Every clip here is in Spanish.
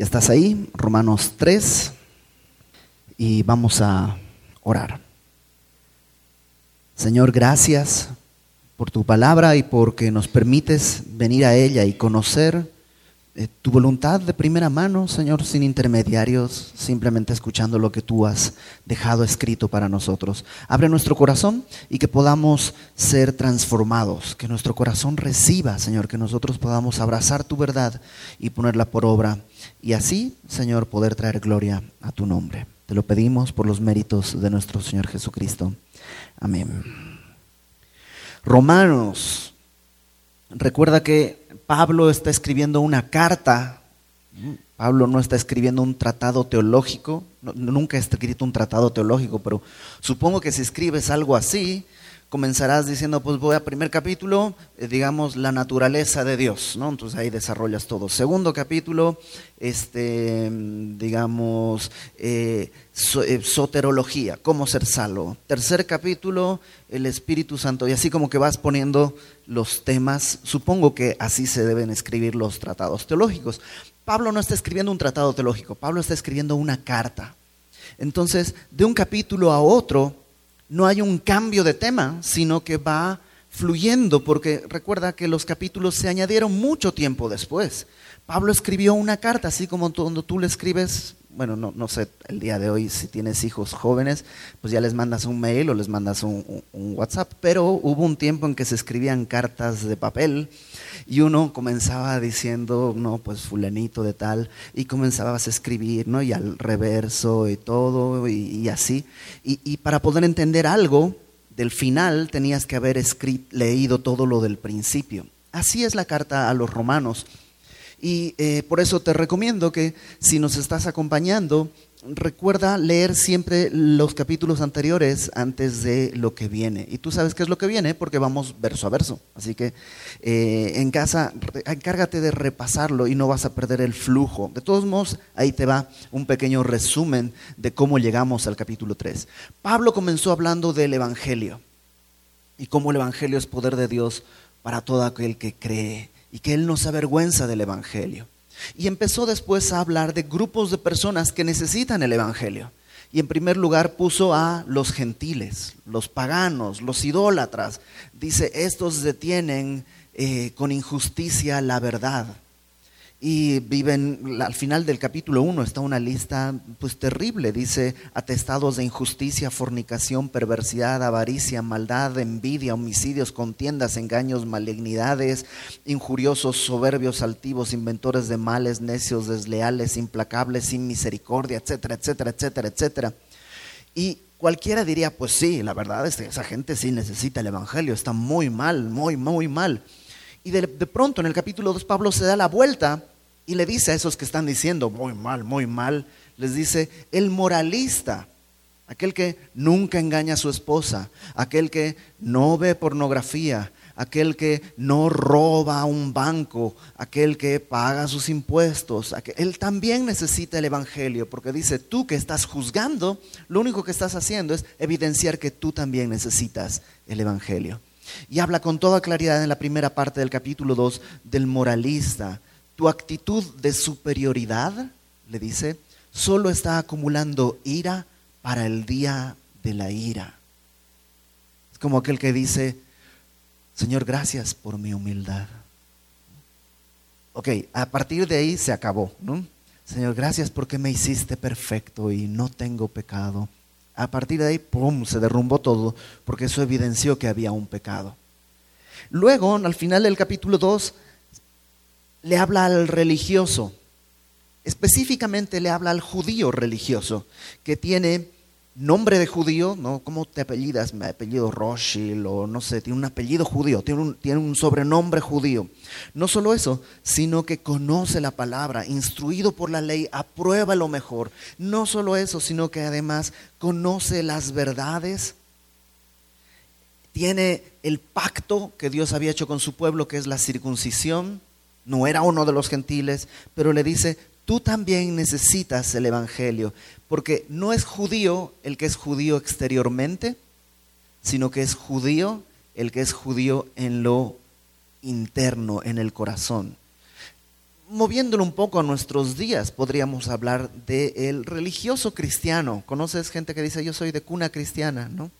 Ya estás ahí, Romanos 3, y vamos a orar. Señor, gracias por tu palabra y porque nos permites venir a ella y conocer eh, tu voluntad de primera mano, Señor, sin intermediarios, simplemente escuchando lo que tú has dejado escrito para nosotros. Abre nuestro corazón y que podamos ser transformados, que nuestro corazón reciba, Señor, que nosotros podamos abrazar tu verdad y ponerla por obra y así, Señor, poder traer gloria a tu nombre. Te lo pedimos por los méritos de nuestro Señor Jesucristo. Amén. Romanos, recuerda que Pablo está escribiendo una carta. Pablo no está escribiendo un tratado teológico, nunca ha escrito un tratado teológico, pero supongo que si escribes algo así, comenzarás diciendo, pues voy a primer capítulo, eh, digamos, la naturaleza de Dios, ¿no? Entonces ahí desarrollas todo. Segundo capítulo, este, digamos, eh, eh, soterología, cómo ser salvo. Tercer capítulo, el Espíritu Santo. Y así como que vas poniendo los temas, supongo que así se deben escribir los tratados teológicos. Pablo no está escribiendo un tratado teológico, Pablo está escribiendo una carta. Entonces, de un capítulo a otro, no hay un cambio de tema, sino que va fluyendo, porque recuerda que los capítulos se añadieron mucho tiempo después. Pablo escribió una carta, así como cuando tú le escribes, bueno, no, no, sé, el día de hoy si tienes hijos jóvenes, pues ya les mandas un mail o les mandas un, WhatsApp, pero hubo un tiempo en que se escribían cartas de papel y uno comenzaba diciendo, no, pues fulanito de tal, y comenzabas a escribir, ¿no? Y al reverso y todo, y, así. Y, y para poder entender algo del final tenías que haber escrito, leído todo lo del principio. Así es la carta a los romanos. Y eh, por eso te recomiendo que si nos estás acompañando, recuerda leer siempre los capítulos anteriores antes de lo que viene. Y tú sabes qué es lo que viene porque vamos verso a verso. Así que eh, en casa encárgate de repasarlo y no vas a perder el flujo. De todos modos, ahí te va un pequeño resumen de cómo llegamos al capítulo 3. Pablo comenzó hablando del Evangelio y cómo el Evangelio es poder de Dios para todo aquel que cree y que él no se avergüenza del Evangelio. Y empezó después a hablar de grupos de personas que necesitan el Evangelio. Y en primer lugar puso a los gentiles, los paganos, los idólatras. Dice, estos detienen eh, con injusticia la verdad y viven, al final del capítulo 1 está una lista pues terrible, dice atestados de injusticia, fornicación, perversidad, avaricia, maldad, envidia, homicidios, contiendas, engaños, malignidades, injuriosos, soberbios, altivos, inventores de males, necios, desleales, implacables, sin misericordia, etcétera, etcétera, etcétera, etcétera. Y cualquiera diría, pues sí, la verdad es que esa gente sí necesita el Evangelio, está muy mal, muy, muy mal. Y de, de pronto en el capítulo 2 Pablo se da la vuelta y le dice a esos que están diciendo, muy mal, muy mal, les dice, el moralista, aquel que nunca engaña a su esposa, aquel que no ve pornografía, aquel que no roba a un banco, aquel que paga sus impuestos, él también necesita el Evangelio, porque dice, tú que estás juzgando, lo único que estás haciendo es evidenciar que tú también necesitas el Evangelio. Y habla con toda claridad en la primera parte del capítulo 2 del moralista, tu actitud de superioridad, le dice, solo está acumulando ira para el día de la ira. Es como aquel que dice, Señor, gracias por mi humildad. Ok, a partir de ahí se acabó, ¿no? Señor, gracias porque me hiciste perfecto y no tengo pecado. A partir de ahí, ¡pum!, se derrumbó todo porque eso evidenció que había un pecado. Luego, al final del capítulo 2, le habla al religioso, específicamente le habla al judío religioso, que tiene nombre de judío, ¿no? ¿Cómo te apellidas? Me apellido Roshil o no sé, tiene un apellido judío, tiene un, tiene un sobrenombre judío. No solo eso, sino que conoce la palabra, instruido por la ley, aprueba lo mejor. No solo eso, sino que además conoce las verdades tiene el pacto que Dios había hecho con su pueblo, que es la circuncisión, no era uno de los gentiles, pero le dice, tú también necesitas el Evangelio, porque no es judío el que es judío exteriormente, sino que es judío el que es judío en lo interno, en el corazón. moviéndolo un poco a nuestros días, podríamos hablar del religioso cristiano. ¿Conoces gente que dice, yo soy de cuna cristiana, ¿no?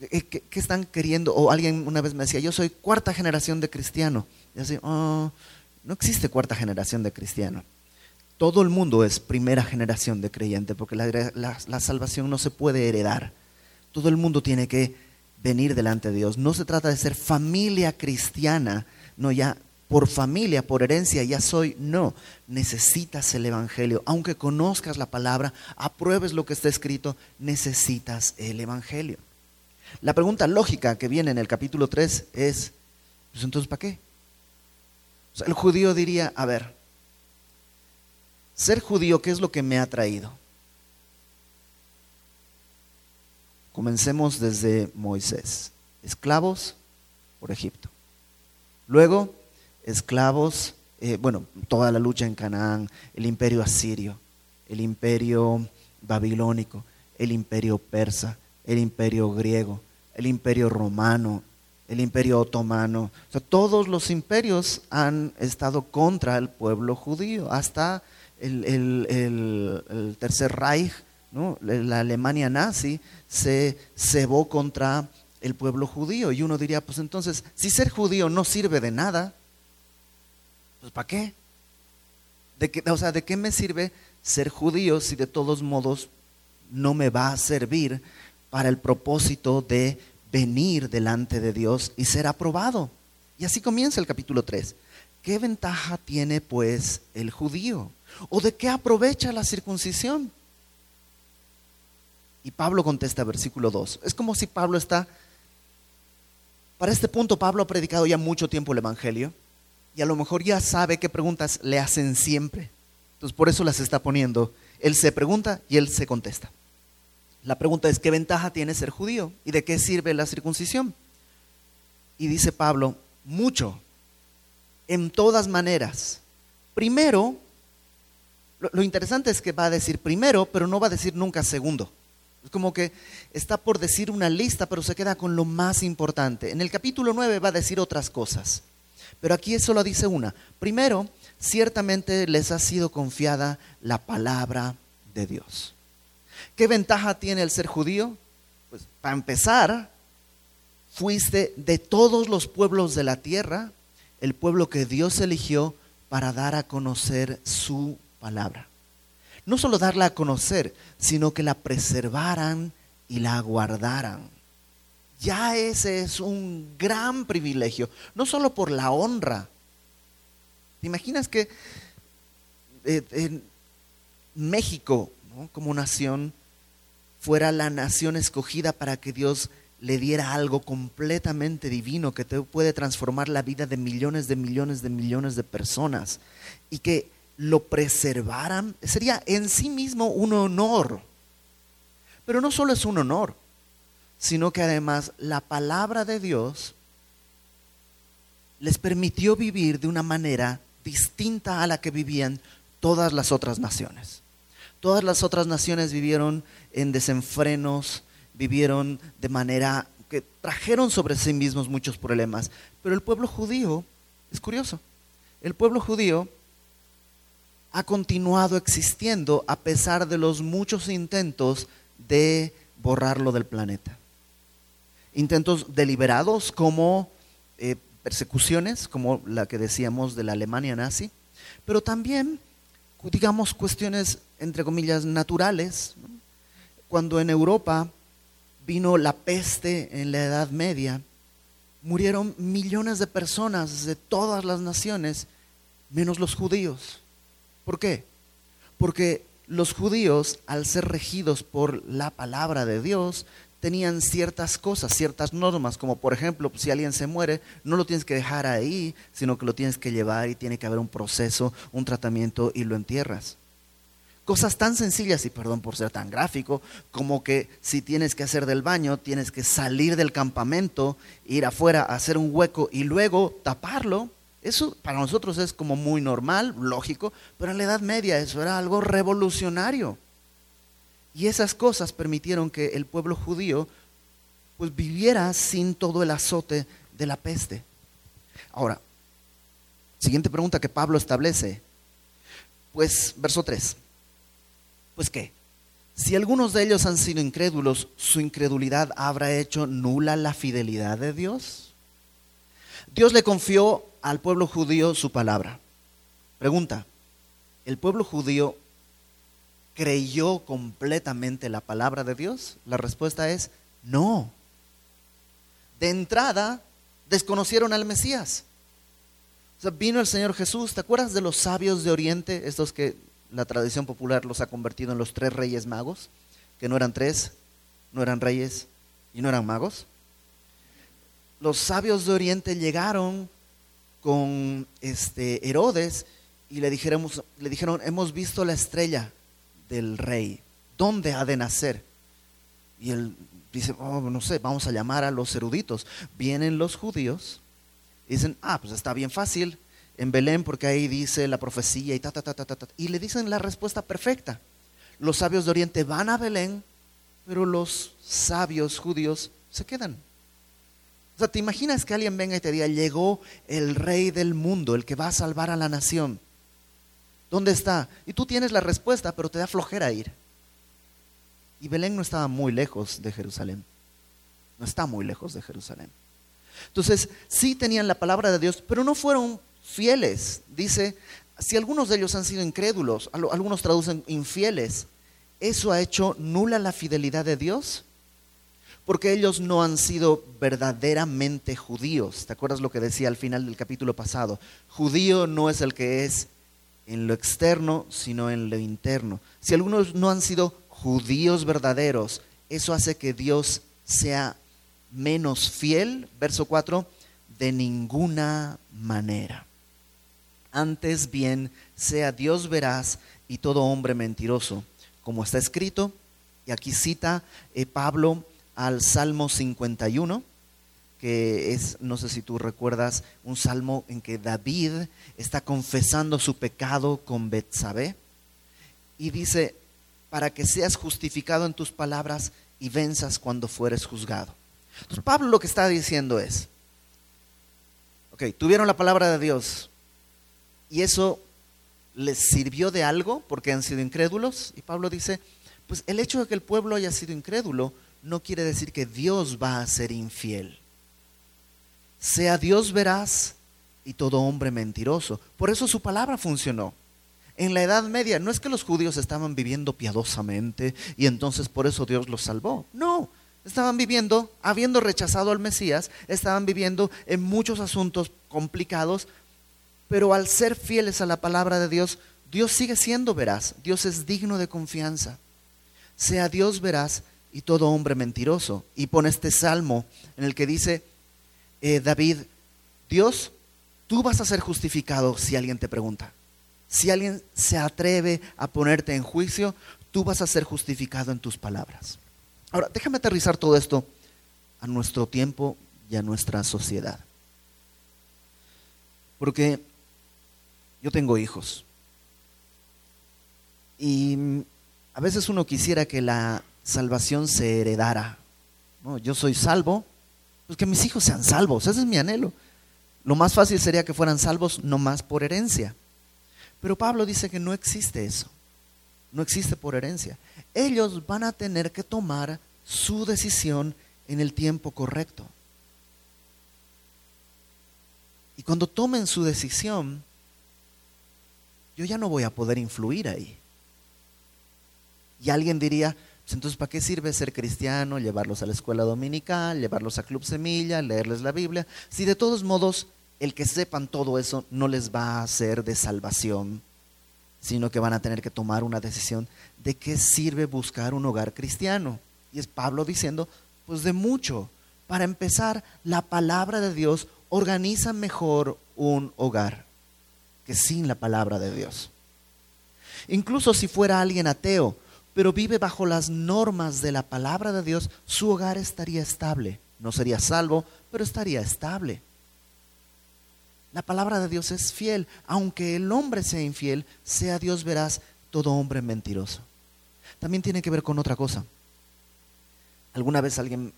Eh, ¿Qué, están queriendo? O alguien una vez me decía, yo soy cuarta generación de cristiano. Y así, oh, no existe cuarta generación de cristiano. Todo el mundo es primera generación de creyente, porque la salvación no se puede heredar. Todo el mundo tiene que venir delante de Dios. No se trata de ser familia cristiana, no ya por familia, por herencia, ya soy. No, necesitas el Evangelio. Aunque conozcas la palabra, apruebes lo que está escrito, necesitas el Evangelio. La pregunta lógica que viene en el capítulo 3 es, pues entonces, ¿para qué? El judío diría, a ver, ser judío, ¿qué es lo que me ha traído? Comencemos desde Moisés, esclavos por Egipto. Luego, esclavos, eh, bueno, toda la lucha en Canaán, el imperio asirio, el imperio babilónico, el imperio persa, el imperio griego, el imperio romano, el imperio otomano. O sea, todos los imperios han estado contra el pueblo judío, hasta el, tercer Reich, la Alemania nazi se cebó contra el pueblo judío. Y uno diría, pues entonces, si ser judío no sirve de nada, pues ¿para qué? ¿De qué? O sea, ¿de qué me sirve ser judío si de todos modos no me va a servir para el propósito de venir delante de Dios y ser aprobado? Y así comienza el capítulo 3. ¿Qué ventaja tiene pues el judío? ¿O de qué aprovecha la circuncisión? Y Pablo contesta versículo 2. Es como si Pablo está, para este punto Pablo ha predicado ya mucho tiempo el Evangelio y a lo mejor ya sabe qué preguntas le hacen siempre. Entonces por eso las está poniendo. Él se pregunta y él se contesta. La pregunta es, ¿qué ventaja tiene ser judío? ¿Y de qué sirve la circuncisión? Y dice Pablo, mucho, en todas maneras. Primero, lo, interesante es que va a decir primero, pero no va a decir nunca segundo. Es como que está por decir una lista, pero se queda con lo más importante. En el capítulo 9 va a decir otras cosas, pero aquí solo dice una. Primero, ciertamente les ha sido confiada la palabra de Dios. ¿Qué ventaja tiene el ser judío? Pues para empezar, fuiste de todos los pueblos de la tierra, el pueblo que Dios eligió para dar a conocer su palabra no solo darla a conocer, sino que la preservaran y la guardaran. Ya ese es un gran privilegio, no solo por la honra. ¿Te imaginas que eh, en México, como nación, fuera la nación escogida para que Dios le diera algo completamente divino que te puede transformar la vida de millones de millones de millones de personas y que lo preservaran, sería en sí mismo un honor. Pero no solo es un honor, sino que además la palabra de Dios les permitió vivir de una manera distinta a la que vivían todas las otras naciones. Todas las otras naciones vivieron en desenfrenos, vivieron de manera que trajeron sobre sí mismos muchos problemas. Pero el pueblo judío, es curioso, el pueblo judío ha continuado existiendo a pesar de los muchos intentos de borrarlo del planeta. Intentos deliberados como eh, persecuciones, como la que decíamos de la Alemania nazi, pero también, digamos, cuestiones, entre comillas, naturales. Cuando en Europa vino la peste en la Edad Media, murieron millones de personas de todas las naciones, menos los judíos. ¿Por qué? Porque los judíos, al ser regidos por la palabra de Dios, tenían ciertas cosas, ciertas normas, como por ejemplo, si alguien se muere, no lo tienes que dejar ahí, sino que lo tienes que llevar y tiene que haber un proceso, un tratamiento y lo entierras. Cosas tan sencillas, y perdón por ser tan gráfico, como que si tienes que hacer del baño, tienes que salir del campamento, ir afuera, hacer un hueco y luego taparlo eso para nosotros es como muy normal, lógico, pero en la Edad Media eso era algo revolucionario. Y esas cosas permitieron que el pueblo judío pues viviera sin todo el azote de la peste. Ahora, siguiente pregunta que Pablo establece, Pues, verso 3. Pues qué, si algunos de ellos han sido incrédulos, ¿su incredulidad habrá hecho nula la fidelidad de Dios? Dios le confió al pueblo judío su palabra. Pregunta, ¿el pueblo judío creyó completamente la palabra de Dios? La respuesta es no. De entrada, desconocieron al Mesías. O sea, vino el Señor Jesús, ¿te acuerdas de los sabios de Oriente, estos que la tradición popular los ha convertido en los tres reyes magos, que no eran tres, no eran reyes y no eran magos? Los sabios de Oriente llegaron con este Herodes y le dijeron, le dijeron, hemos visto la estrella del rey, ¿dónde ha de nacer? Y él dice, oh, no sé, vamos a llamar a los eruditos. Vienen los judíos y dicen, ah, pues está bien fácil, en Belén, porque ahí dice la profecía y ta, ta, ta, ta, ta. Y le dicen la respuesta perfecta. Los sabios de Oriente van a Belén, pero los sabios judíos se quedan. O sea, ¿te imaginas que alguien venga y te diga, llegó el rey del mundo, el que va a salvar a la nación? ¿Dónde está? Y tú tienes la respuesta, pero te da flojera ir. Y Belén no estaba muy lejos de Jerusalén. No está muy lejos de Jerusalén. Entonces, sí tenían la palabra de Dios, pero no fueron fieles. Dice, si algunos de ellos han sido incrédulos, algunos traducen infieles, ¿eso ha hecho nula la fidelidad de Dios? Porque ellos no han sido verdaderamente judíos. ¿Te acuerdas lo que decía al final del capítulo pasado? Judío no es el que es en lo externo, sino en lo interno. Si algunos no han sido judíos verdaderos, eso hace que Dios sea menos fiel, verso 4, de ninguna manera. Antes bien, sea Dios veraz y todo hombre mentiroso, como está escrito, y aquí cita eh, Pablo al Salmo 51, que es, no sé si tú recuerdas, un salmo en que David está confesando su pecado con Betsabé y dice, para que seas justificado en tus palabras y venzas cuando fueres juzgado. Entonces Pablo lo que está diciendo es, ok, tuvieron la palabra de Dios y eso les sirvió de algo porque han sido incrédulos. Y Pablo dice, pues el hecho de que el pueblo haya sido incrédulo no quiere decir que Dios va a ser infiel. Sea Dios veraz y todo hombre mentiroso. Por eso su palabra funcionó en la Edad Media. No es que los judíos estaban viviendo piadosamente y entonces por eso Dios los salvó. No, estaban viviendo, habiendo rechazado al Mesías, estaban viviendo en muchos asuntos complicados, pero al ser fieles a la palabra de Dios, Dios sigue siendo veraz, Dios es digno de confianza. Sea Dios veraz y todo hombre mentiroso. Y pone este salmo en el que dice eh, David, Dios, tú vas a ser justificado si alguien te pregunta. Si alguien se atreve a ponerte en juicio, tú vas a ser justificado en tus palabras. Ahora, déjame aterrizar todo esto a nuestro tiempo y a nuestra sociedad. Porque yo tengo hijos. Y a veces uno quisiera que la salvación se heredara. Yo soy salvo, pues que mis hijos sean salvos, ese es mi anhelo. Lo más fácil sería que fueran salvos no más por herencia. Pero Pablo dice que no existe eso. No existe por herencia. Ellos van a tener que tomar su decisión en el tiempo correcto. Y cuando tomen su decisión, yo ya no voy a poder influir ahí. Y alguien diría, pues entonces ¿para qué sirve ser cristiano, llevarlos a la escuela dominical, llevarlos a Club Semilla, leerles la Biblia? Si de todos modos el que sepan todo eso no les va a hacer de salvación, sino que van a tener que tomar una decisión de qué sirve buscar un hogar cristiano. Y es Pablo diciendo, pues de mucho. Para empezar, la palabra de Dios organiza mejor un hogar que sin la palabra de Dios. Incluso si fuera alguien ateo, pero vive bajo las normas de la palabra de Dios, su hogar estaría estable. No sería salvo, pero estaría estable. La palabra de Dios es fiel. Aunque el hombre sea infiel, sea Dios verás todo hombre mentiroso. También tiene que ver con otra cosa. Alguna vez alguien,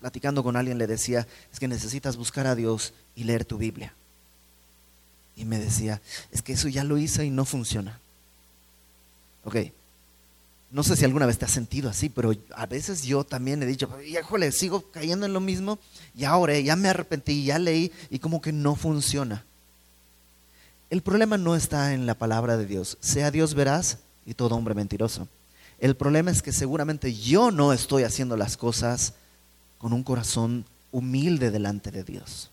platicando con alguien, le decía, es que necesitas buscar a Dios y leer tu Biblia. Y me decía, es que eso ya lo hice y no funciona. Ok. No sé si alguna vez te has sentido así, pero a veces yo también he dicho, híjole, sigo cayendo en lo mismo y ahora ya me arrepentí, ya leí y como que no funciona. El problema no está en la palabra de Dios. Sea Dios veraz y todo hombre mentiroso. El problema es que seguramente yo no estoy haciendo las cosas con un corazón humilde delante de Dios.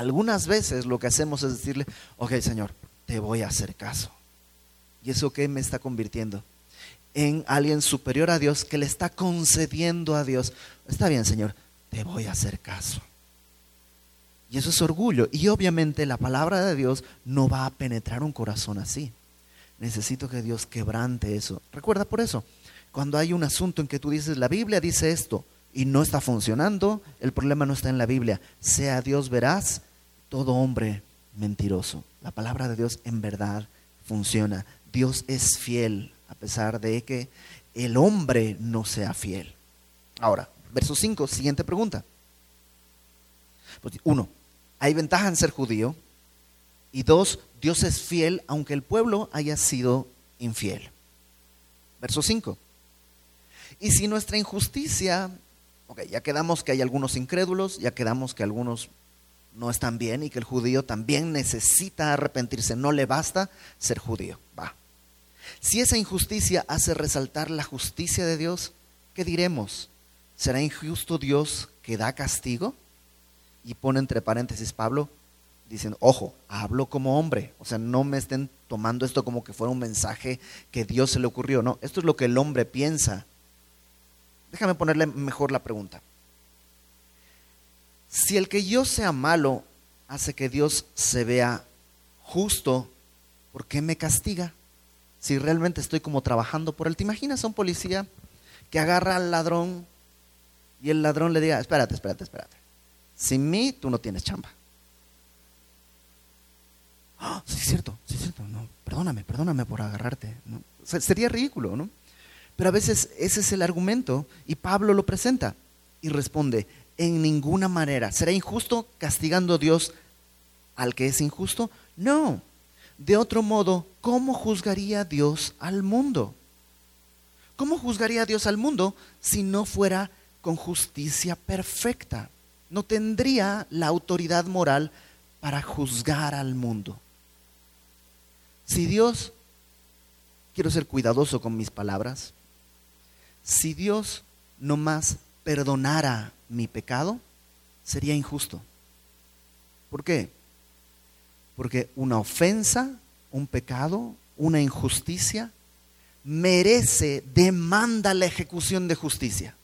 Algunas veces lo que hacemos es decirle, ok Señor, te voy a hacer caso. ¿Y eso qué me está convirtiendo? En alguien superior a Dios que le está concediendo a Dios. Está bien Señor, te voy a hacer caso. Y eso es orgullo. Y obviamente la palabra de Dios no va a penetrar un corazón así. Necesito que Dios quebrante eso. Recuerda por eso, cuando hay un asunto en que tú dices, la Biblia dice esto y no está funcionando, el problema no está en la Biblia. Sea Dios veraz, todo hombre mentiroso. La palabra de Dios en verdad funciona. Dios es fiel a pesar de que el hombre no sea fiel. Ahora, verso 5, siguiente pregunta. Pues, uno, hay ventaja en ser judío. Y dos, Dios es fiel aunque el pueblo haya sido infiel. Verso 5. Y si nuestra injusticia, ok, ya quedamos que hay algunos incrédulos, ya quedamos que algunos no están bien y que el judío también necesita arrepentirse, no le basta ser judío. Va. Si esa injusticia hace resaltar la justicia de Dios, ¿qué diremos? ¿Será injusto Dios que da castigo? y pone entre paréntesis Pablo diciendo, ojo, hablo como hombre, o sea, no me estén tomando esto como que fuera un mensaje que Dios se le ocurrió, no, esto es lo que el hombre piensa. Déjame ponerle mejor la pregunta. Si el que yo sea malo hace que Dios se vea justo, ¿por qué me castiga? Si realmente estoy como trabajando por él. ¿Te imaginas a un policía que agarra al ladrón y el ladrón le diga, espérate, espérate, espérate. Sin mí tú no tienes chamba. Ah, sí, es cierto, sí, es cierto. No, perdóname, perdóname por agarrarte. sería ridículo, ¿no? Pero a veces ese es el argumento y Pablo lo presenta y responde, en ninguna manera. ¿Será injusto castigando Dios al que es injusto? No. De otro modo, ¿cómo juzgaría Dios al mundo? ¿Cómo juzgaría Dios al mundo si no fuera con justicia perfecta? no tendría la autoridad moral para juzgar al mundo. Si Dios, quiero ser cuidadoso con mis palabras, si Dios no más perdonara mi pecado, sería injusto. ¿Por qué? Porque una ofensa, un pecado, una injusticia, merece, demanda la ejecución de justicia.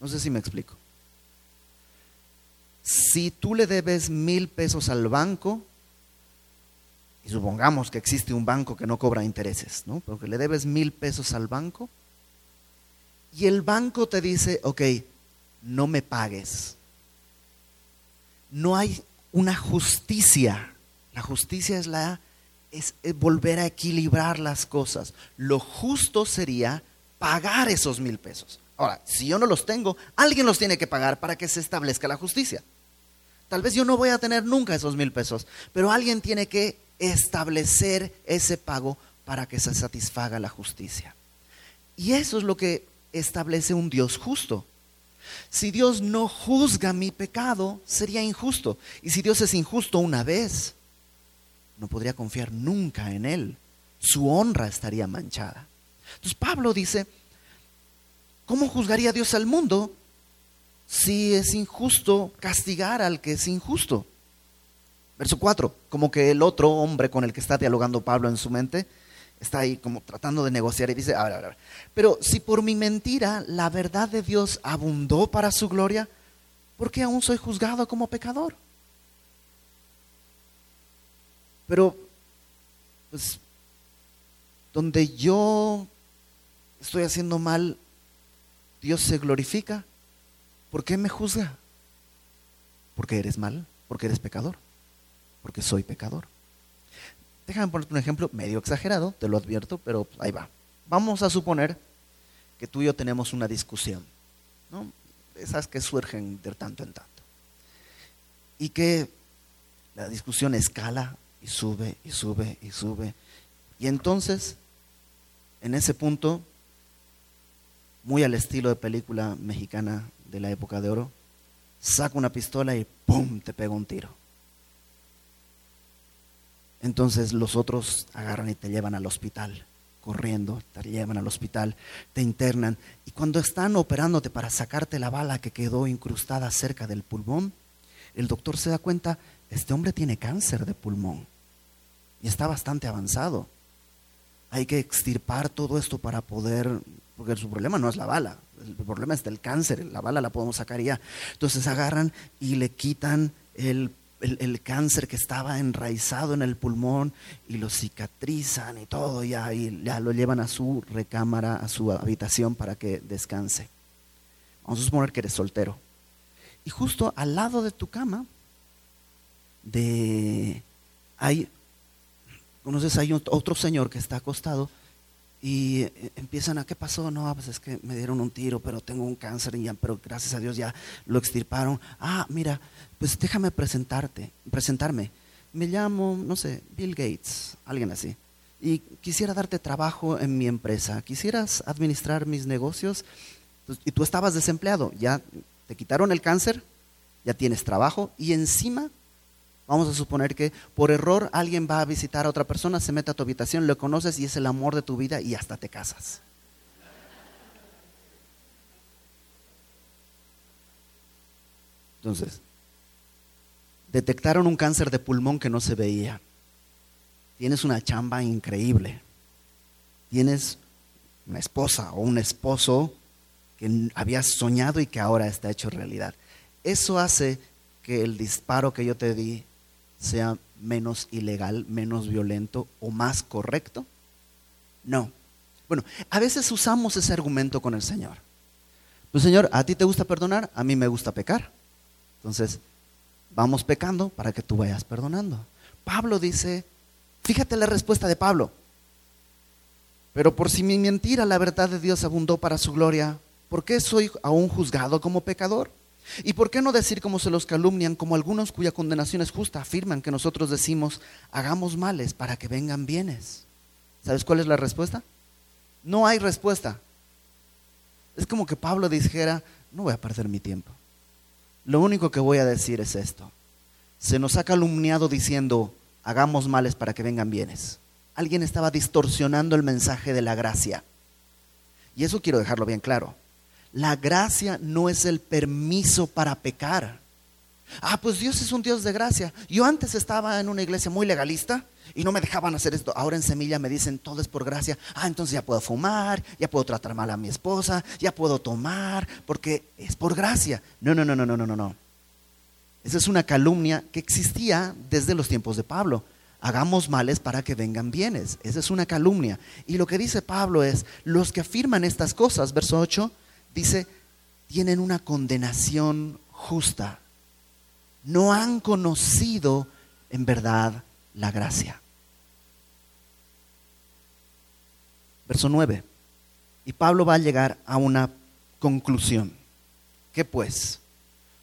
No sé si me explico. Si tú le debes mil pesos al banco, y supongamos que existe un banco que no cobra intereses, ¿no? Pero que le debes mil pesos al banco, y el banco te dice, ok, no me pagues. No hay una justicia. La justicia es la es volver a equilibrar las cosas. Lo justo sería pagar esos mil pesos. Ahora, si yo no los tengo, alguien los tiene que pagar para que se establezca la justicia. Tal vez yo no voy a tener nunca esos mil pesos, pero alguien tiene que establecer ese pago para que se satisfaga la justicia. Y eso es lo que establece un Dios justo. Si Dios no juzga mi pecado, sería injusto. Y si Dios es injusto una vez, no podría confiar nunca en Él. Su honra estaría manchada. Entonces Pablo dice, ¿cómo juzgaría Dios al mundo si es injusto castigar al que es injusto. Verso 4, como que el otro hombre con el que está dialogando Pablo en su mente está ahí como tratando de negociar y dice, a ver, a pero si por mi mentira la verdad de Dios abundó para su gloria, ¿por qué aún soy juzgado como pecador? Pero, pues, donde yo estoy haciendo mal, Dios se glorifica. ¿Por qué me juzga? Porque eres mal, porque eres pecador, porque soy pecador. Déjame ponerte un ejemplo medio exagerado, te lo advierto, pero ahí va. Vamos a suponer que tú y yo tenemos una discusión, ¿no? Esas que surgen de tanto en tanto. Y que la discusión escala y sube y sube y sube. Y entonces, en ese punto, muy al estilo de película mexicana de la época de oro, saca una pistola y ¡pum! te pega un tiro. Entonces los otros agarran y te llevan al hospital, corriendo, te llevan al hospital, te internan. Y cuando están operándote para sacarte la bala que quedó incrustada cerca del pulmón, el doctor se da cuenta, este hombre tiene cáncer de pulmón y está bastante avanzado. Hay que extirpar todo esto para poder, porque su problema no es la bala, el problema es del cáncer, la bala la podemos sacar ya. Entonces agarran y le quitan el el, cáncer que estaba enraizado en el pulmón y lo cicatrizan y todo, ya, y ya lo llevan a su recámara, a su habitación para que descanse. Vamos a suponer que eres soltero. Y justo al lado de tu cama, de, hay, conoces, hay otro señor que está acostado y eh, empiezan a, ¿qué pasó? No, pues es que me dieron un tiro, pero tengo un cáncer, y ya, pero gracias a Dios ya lo extirparon. Ah, mira, pues déjame presentarte, presentarme. Me llamo, no sé, Bill Gates, alguien así. Y quisiera darte trabajo en mi empresa. ¿Quisieras administrar mis negocios? Pues, y tú estabas desempleado, ya te quitaron el cáncer, ya tienes trabajo y encima Vamos a suponer que por error alguien va a visitar a otra persona, se mete a tu habitación, lo conoces y es el amor de tu vida y hasta te casas. Entonces, detectaron un cáncer de pulmón que no se veía. Tienes una chamba increíble. Tienes una esposa o un esposo que habías soñado y que ahora está hecho realidad. Eso hace que el disparo que yo te di sea menos ilegal, menos violento o más correcto? No. Bueno, a veces usamos ese argumento con el Señor. Pues Señor, ¿a ti te gusta perdonar? A mí me gusta pecar. Entonces, vamos pecando para que tú vayas perdonando. Pablo dice, fíjate la respuesta de Pablo. Pero por si mi mentira la verdad de Dios abundó para su gloria, ¿por qué soy aún juzgado como pecador? ¿Y por qué no decir como se los calumnian, como algunos cuya condenación es justa, afirman que nosotros decimos, hagamos males para que vengan bienes? ¿Sabes cuál es la respuesta? No hay respuesta. Es como que Pablo dijera, no voy a perder mi tiempo. Lo único que voy a decir es esto. Se nos ha calumniado diciendo, hagamos males para que vengan bienes. Alguien estaba distorsionando el mensaje de la gracia. Y eso quiero dejarlo bien claro. La gracia no es el permiso para pecar. Ah, pues Dios es un Dios de gracia. Yo antes estaba en una iglesia muy legalista y no me dejaban hacer esto. Ahora en Semilla me dicen todo es por gracia. Ah, entonces ya puedo fumar, ya puedo tratar mal a mi esposa, ya puedo tomar, porque es por gracia. No, no, no, no, no, no, no. Esa es una calumnia que existía desde los tiempos de Pablo. Hagamos males para que vengan bienes. Esa es una calumnia. Y lo que dice Pablo es, los que afirman estas cosas, verso 8, dice, tienen una condenación justa. No han conocido en verdad la gracia. Verso 9. Y Pablo va a llegar a una conclusión. ¿Qué pues?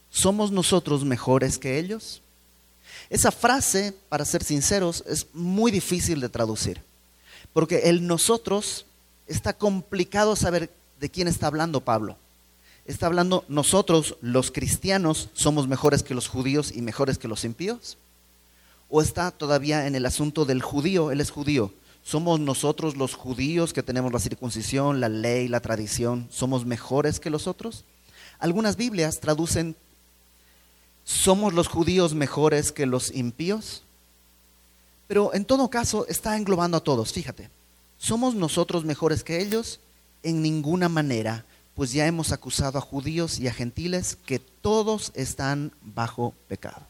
¿Somos nosotros mejores que ellos? Esa frase, para ser sinceros, es muy difícil de traducir. Porque el nosotros está complicado saber ¿de quién está hablando Pablo? Está hablando nosotros, los cristianos, somos mejores que los judíos y mejores que los impíos. ¿O está todavía en el asunto del judío? Él es judío. ¿Somos nosotros los judíos que tenemos la circuncisión, la ley, la tradición? ¿Somos mejores que los otros? Algunas Biblias traducen, ¿somos los judíos mejores que los impíos? Pero en todo caso está englobando a todos, fíjate. ¿Somos nosotros mejores que ellos? En ninguna manera, pues ya hemos acusado a judíos y a gentiles que todos están bajo pecado.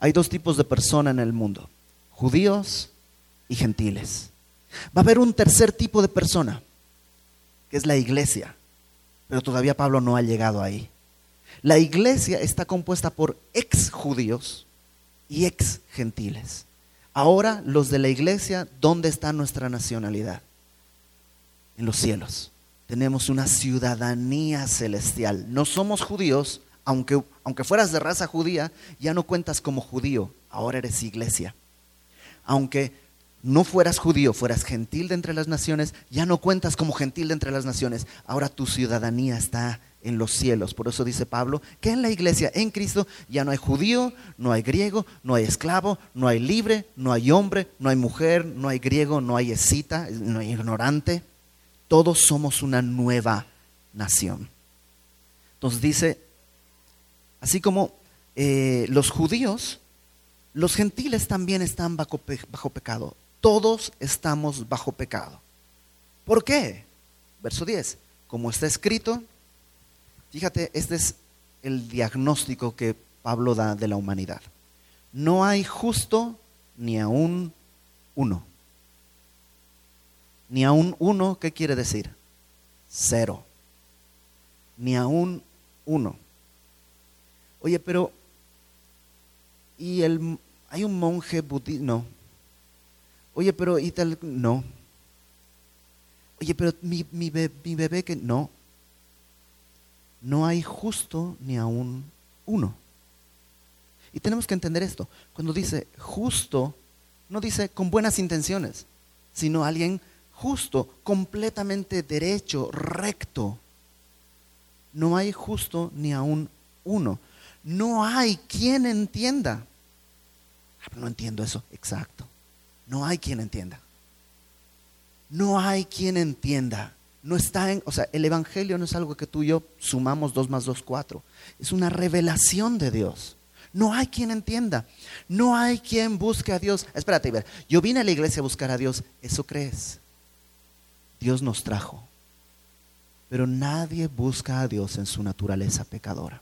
Hay dos tipos de personas en el mundo, judíos y gentiles. Va a haber un tercer tipo de persona, que es la iglesia, pero todavía Pablo no ha llegado ahí. La iglesia está compuesta por ex judíos y ex gentiles. Ahora los de la iglesia, ¿dónde está nuestra nacionalidad? En los cielos. Tenemos una ciudadanía celestial. No somos judíos, aunque, aunque fueras de raza judía, ya no cuentas como judío, ahora eres iglesia. Aunque no fueras judío, fueras gentil de entre las naciones, ya no cuentas como gentil de entre las naciones. Ahora tu ciudadanía está en los cielos. Por eso dice Pablo que en la iglesia, en Cristo, ya no hay judío, no hay griego, no hay esclavo, no hay libre, no hay hombre, no hay mujer, no hay griego, no hay escita, no hay ignorante. Todos somos una nueva nación. Entonces dice, así como eh, los judíos, los gentiles también están bajo, bajo pecado. Todos estamos bajo pecado. ¿Por qué? Verso 10. Como está escrito, Fíjate, este es el diagnóstico que Pablo da de la humanidad. No hay justo ni aún uno. Ni aún uno, ¿qué quiere decir? Cero. Ni aún uno. Oye, pero ¿y el, hay un monje budista? No. Oye, pero ¿y tal? No. Oye, pero mi, mi bebé que no no hay justo ni aún uno. Y tenemos que entender esto. Cuando dice justo, no dice con buenas intenciones, sino alguien justo, completamente derecho, recto. No hay justo ni aún uno. No hay quien entienda. Ah, no entiendo eso, exacto. No hay quien entienda. No hay quien entienda no está en, o sea, el Evangelio no es algo que tú y yo sumamos dos más dos, cuatro. Es una revelación de Dios. No hay quien entienda. No hay quien busque a Dios. Espérate, ver. Yo vine a la iglesia a buscar a Dios. ¿Eso crees? Dios nos trajo. Pero nadie busca a Dios en su naturaleza pecadora.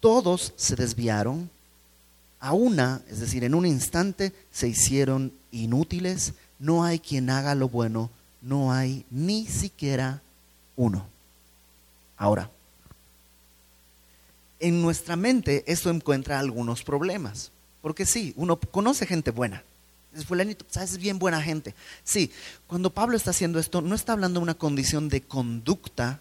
Todos se desviaron. A una, es decir, en un instante se hicieron inútiles. No hay quien haga lo bueno no hay ni siquiera uno. Ahora, en nuestra mente esto encuentra algunos problemas. Porque sí, uno conoce gente buena. Es fulanito, sabes, es bien buena gente. Sí, cuando Pablo está haciendo esto, no está hablando de una condición de conducta,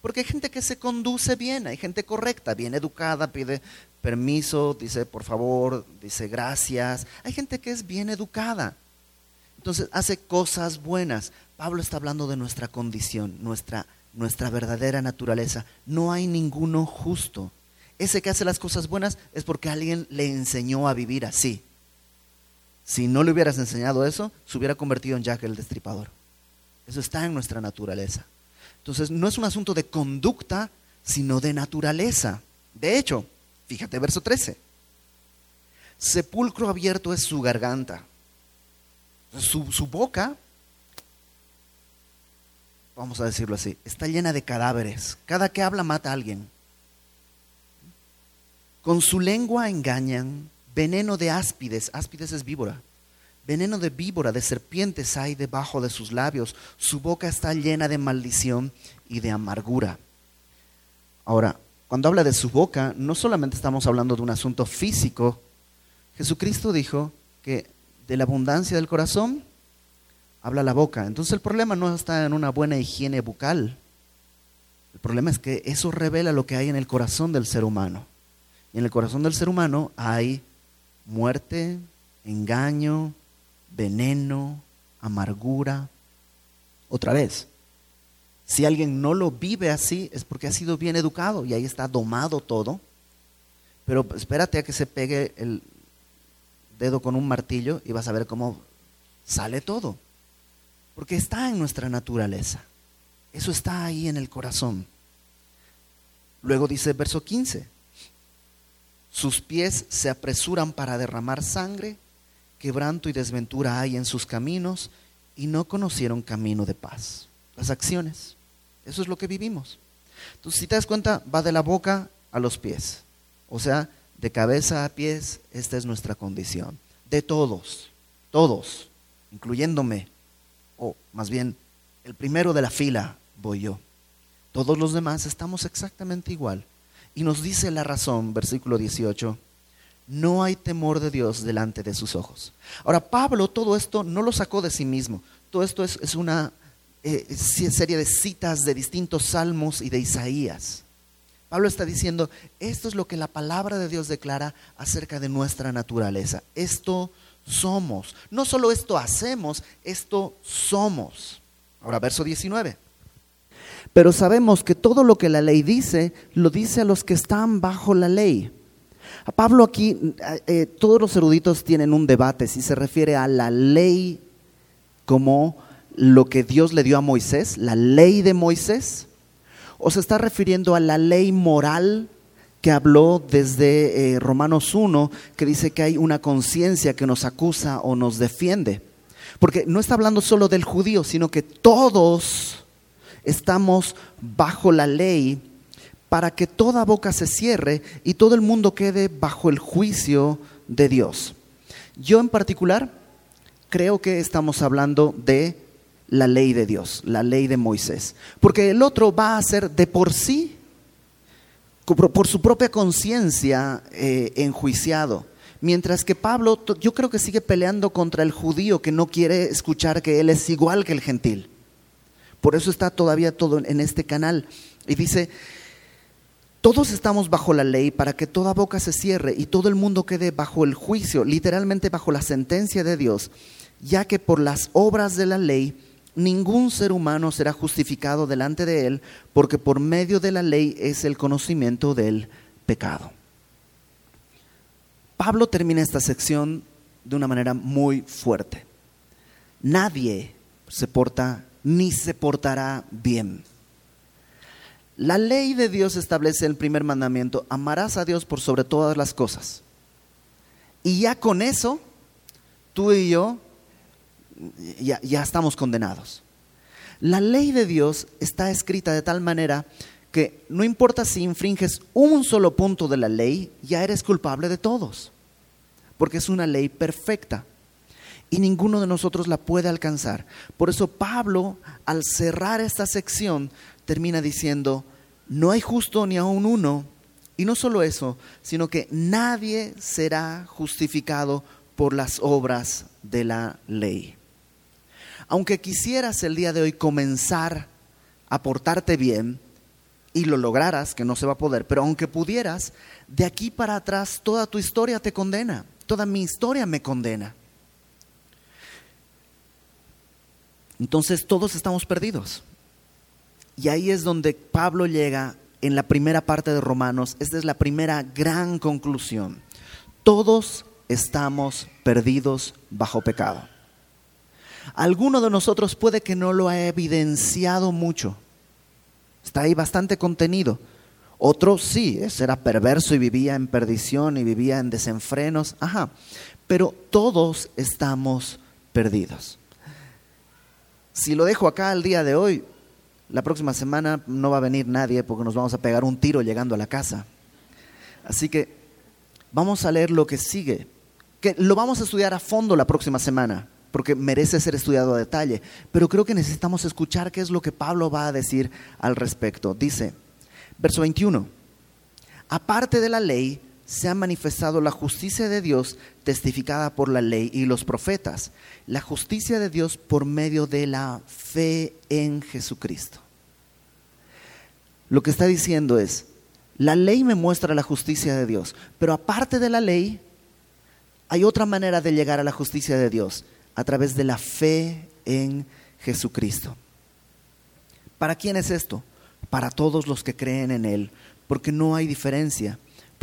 porque hay gente que se conduce bien, hay gente correcta, bien educada, pide permiso, dice por favor, dice gracias. Hay gente que es bien educada. Entonces hace cosas buenas. Pablo está hablando de nuestra condición, nuestra, nuestra verdadera naturaleza. No hay ninguno justo. Ese que hace las cosas buenas es porque alguien le enseñó a vivir así. Si no le hubieras enseñado eso, se hubiera convertido en Jack el destripador. Eso está en nuestra naturaleza. Entonces, no es un asunto de conducta, sino de naturaleza. De hecho, fíjate verso 13. Sepulcro abierto es su garganta. Su, boca vamos a decirlo así, está llena de cadáveres. Cada que habla mata a alguien. Con su lengua engañan, veneno de áspides, áspides es víbora, veneno de víbora, de serpientes hay debajo de sus labios, su boca está llena de maldición y de amargura. Ahora, cuando habla de su boca, no solamente estamos hablando de un asunto físico, Jesucristo dijo que de la abundancia del corazón habla la boca. Entonces el problema no está en una buena higiene bucal. El problema es que eso revela lo que hay en el corazón del ser humano. Y en el corazón del ser humano hay muerte, engaño, veneno, amargura. Otra vez, si alguien no lo vive así es porque ha sido bien educado y ahí está domado todo. Pero espérate a que se pegue el dedo con un martillo y vas a ver cómo sale todo. Porque está en nuestra naturaleza. Eso está ahí en el corazón. Luego dice verso 15, sus pies se apresuran para derramar sangre, quebranto y desventura hay en sus caminos y no conocieron camino de paz. Las acciones, eso es lo que vivimos. Entonces, si te das cuenta, va de la boca a los pies. O sea, de cabeza a pies, esta es nuestra condición. De todos, todos, incluyéndome, o más bien el primero de la fila voy yo. Todos los demás estamos exactamente igual. Y nos dice la razón, versículo 18, no hay temor de Dios delante de sus ojos. Ahora, Pablo todo esto no lo sacó de sí mismo. Todo esto es, una eh, serie de citas de distintos salmos y de Isaías. Pablo está diciendo, esto es lo que la palabra de Dios declara acerca de nuestra naturaleza. Esto somos. No solo esto hacemos, esto somos. Ahora, verso 19. Pero sabemos que todo lo que la ley dice, lo dice a los que están bajo la ley. Pablo aquí, eh, todos los eruditos tienen un debate si se refiere a la ley como lo que Dios le dio a Moisés, la ley de Moisés, o se está refiriendo a la ley moral que habló desde eh, Romanos 1, que dice que hay una conciencia que nos acusa o nos defiende. Porque no está hablando solo del judío, sino que todos estamos bajo la ley para que toda boca se cierre y todo el mundo quede bajo el juicio de Dios. Yo en particular creo que estamos hablando de la ley de Dios, la ley de Moisés. Porque el otro va a ser de por sí por su propia conciencia eh, enjuiciado. Mientras que Pablo, yo creo que sigue peleando contra el judío que no quiere escuchar que él es igual que el gentil. Por eso está todavía todo en este canal. Y dice, todos estamos bajo la ley para que toda boca se cierre y todo el mundo quede bajo el juicio, literalmente bajo la sentencia de Dios, ya que por las obras de la ley ningún ser humano será justificado delante de él, porque por medio de la ley es el conocimiento del pecado. Pablo termina esta sección de una manera muy fuerte. Nadie se porta ni se portará bien. La ley de Dios establece el primer mandamiento, amarás a Dios por sobre todas las cosas. Y ya con eso, tú y yo ya, ya estamos condenados. La ley de Dios está escrita de tal manera que no importa si infringes un solo punto de la ley, ya eres culpable de todos, porque es una ley perfecta y ninguno de nosotros la puede alcanzar. Por eso Pablo, al cerrar esta sección, termina diciendo, no hay justo ni aun uno, y no solo eso, sino que nadie será justificado por las obras de la ley. Aunque quisieras el día de hoy comenzar a portarte bien y lo lograras, que no se va a poder, pero aunque pudieras, de aquí para atrás toda tu historia te condena, toda mi historia me condena. Entonces todos estamos perdidos. Y ahí es donde Pablo llega en la primera parte de Romanos. Esta es la primera gran conclusión. Todos estamos perdidos bajo pecado. Alguno de nosotros puede que no lo ha evidenciado mucho. Está ahí bastante contenido. Otro sí, era perverso y vivía en perdición y vivía en desenfrenos. Ajá. Pero todos estamos perdidos. Si lo dejo acá el día de hoy, la próxima semana no va a venir nadie porque nos vamos a pegar un tiro llegando a la casa. Así que vamos a leer lo que sigue, que lo vamos a estudiar a fondo la próxima semana porque merece ser estudiado a detalle. Pero creo que necesitamos escuchar qué es lo que Pablo va a decir al respecto. Dice, verso 21, aparte de la ley, se ha manifestado la justicia de Dios testificada por la ley y los profetas, la justicia de Dios por medio de la fe en Jesucristo. Lo que está diciendo es, la ley me muestra la justicia de Dios, pero aparte de la ley, hay otra manera de llegar a la justicia de Dios a través de la fe en Jesucristo. ¿Para quién es esto? Para todos los que creen en Él, porque no hay diferencia,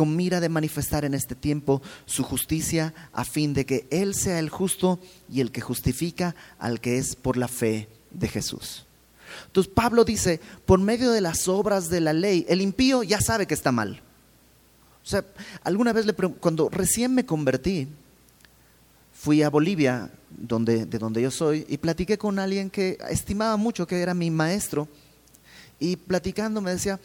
con mira de manifestar en este tiempo su justicia a fin de que Él sea el justo y el que justifica al que es por la fe de Jesús. Entonces Pablo dice, por medio de las obras de la ley, el impío ya sabe que está mal. O sea, alguna vez le cuando recién me convertí, fui a Bolivia donde, de donde yo soy, y platiqué con alguien que estimaba mucho, que era mi maestro, y platicando me decía,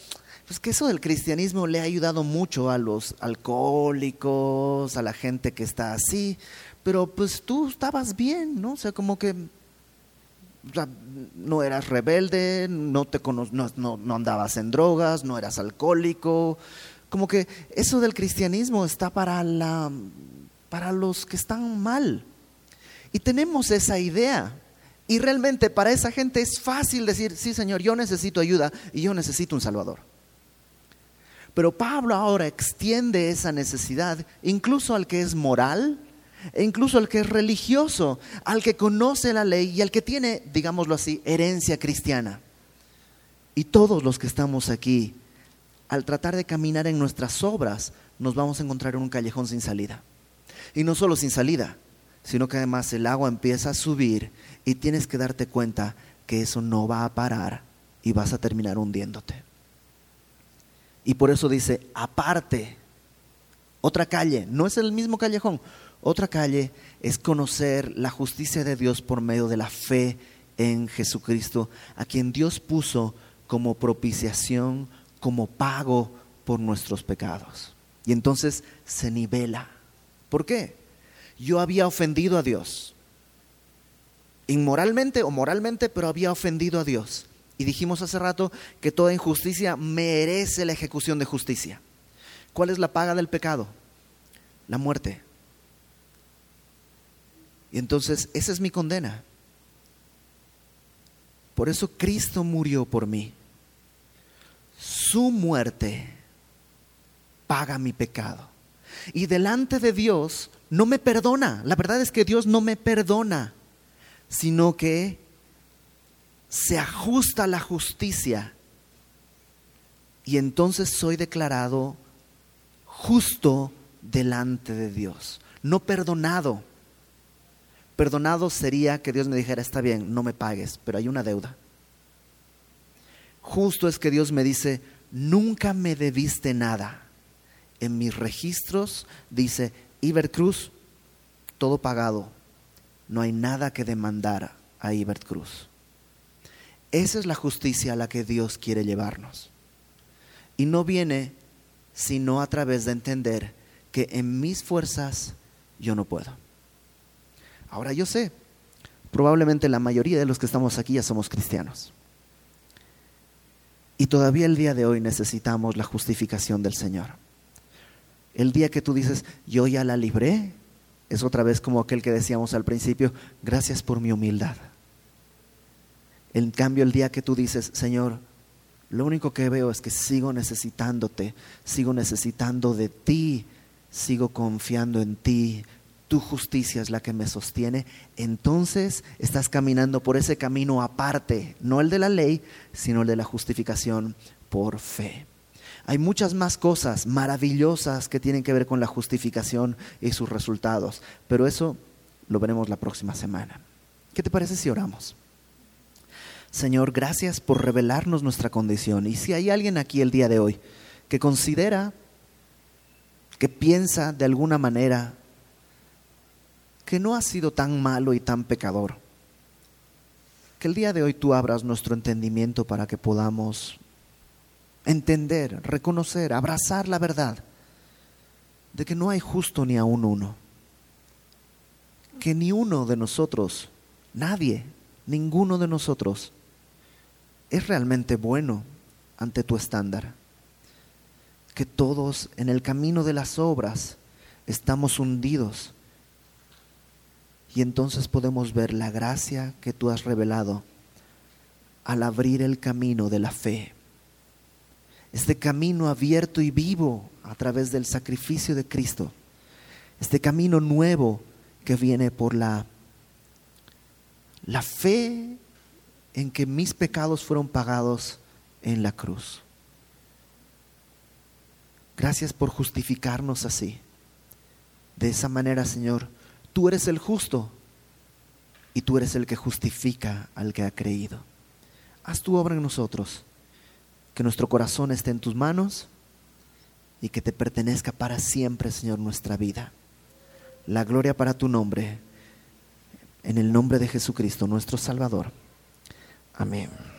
pues que eso del cristianismo le ha ayudado mucho a los alcohólicos, a la gente que está así, pero pues tú estabas bien, ¿no? O sea, como que no eras rebelde, no, te no, no andabas en drogas, no eras alcohólico. Como que eso del cristianismo está para, la, para los que están mal. Y tenemos esa idea. Y realmente para esa gente es fácil decir, sí Señor, yo necesito ayuda y yo necesito un Salvador. Pero Pablo ahora extiende esa necesidad incluso al que es moral, e incluso al que es religioso, al que conoce la ley y al que tiene, digámoslo así, herencia cristiana. Y todos los que estamos aquí, al tratar de caminar en nuestras obras, nos vamos a encontrar en un callejón sin salida. Y no solo sin salida, sino que además el agua empieza a subir y tienes que darte cuenta que eso no va a parar y vas a terminar hundiéndote. Y por eso dice, aparte, otra calle, no es el mismo callejón, otra calle es conocer la justicia de Dios por medio de la fe en Jesucristo, a quien Dios puso como propiciación, como pago por nuestros pecados. Y entonces se nivela. ¿Por qué? Yo había ofendido a Dios. Inmoralmente o moralmente, pero había ofendido a Dios. Y dijimos hace rato que toda injusticia merece la ejecución de justicia. ¿Cuál es la paga del pecado? La muerte. Y entonces esa es mi condena. Por eso Cristo murió por mí. Su muerte paga mi pecado. Y delante de Dios no me perdona. La verdad es que Dios no me perdona, sino que se ajusta la justicia y entonces soy declarado justo delante de Dios, no perdonado. Perdonado sería que Dios me dijera, está bien, no me pagues, pero hay una deuda. Justo es que Dios me dice, nunca me debiste nada. En mis registros dice, Ibercruz, todo pagado. No hay nada que demandar a Ibercruz. Esa es la justicia a la que Dios quiere llevarnos. Y no viene sino a través de entender que en mis fuerzas yo no puedo. Ahora yo sé, probablemente la mayoría de los que estamos aquí ya somos cristianos. Y todavía el día de hoy necesitamos la justificación del Señor. El día que tú dices, yo ya la libré, es otra vez como aquel que decíamos al principio, gracias por mi humildad. En cambio, el día que tú dices, Señor, lo único que veo es que sigo necesitándote, sigo necesitando de ti, sigo confiando en ti, tu justicia es la que me sostiene, entonces estás caminando por ese camino aparte, no el de la ley, sino el de la justificación por fe. Hay muchas más cosas maravillosas que tienen que ver con la justificación y sus resultados, pero eso lo veremos la próxima semana. ¿Qué te parece si oramos? Señor, gracias por revelarnos nuestra condición. Y si hay alguien aquí el día de hoy que considera, que piensa de alguna manera que no ha sido tan malo y tan pecador, que el día de hoy tú abras nuestro entendimiento para que podamos entender, reconocer, abrazar la verdad de que no hay justo ni aún uno, que ni uno de nosotros, nadie, ninguno de nosotros, es realmente bueno ante tu estándar. Que todos en el camino de las obras estamos hundidos. Y entonces podemos ver la gracia que tú has revelado al abrir el camino de la fe. Este camino abierto y vivo a través del sacrificio de Cristo. Este camino nuevo que viene por la, la fe en que mis pecados fueron pagados en la cruz. Gracias por justificarnos así. De esa manera, Señor, tú eres el justo y tú eres el que justifica al que ha creído. Haz tu obra en nosotros, que nuestro corazón esté en tus manos y que te pertenezca para siempre, Señor, nuestra vida. La gloria para tu nombre, en el nombre de Jesucristo, nuestro Salvador. Amén.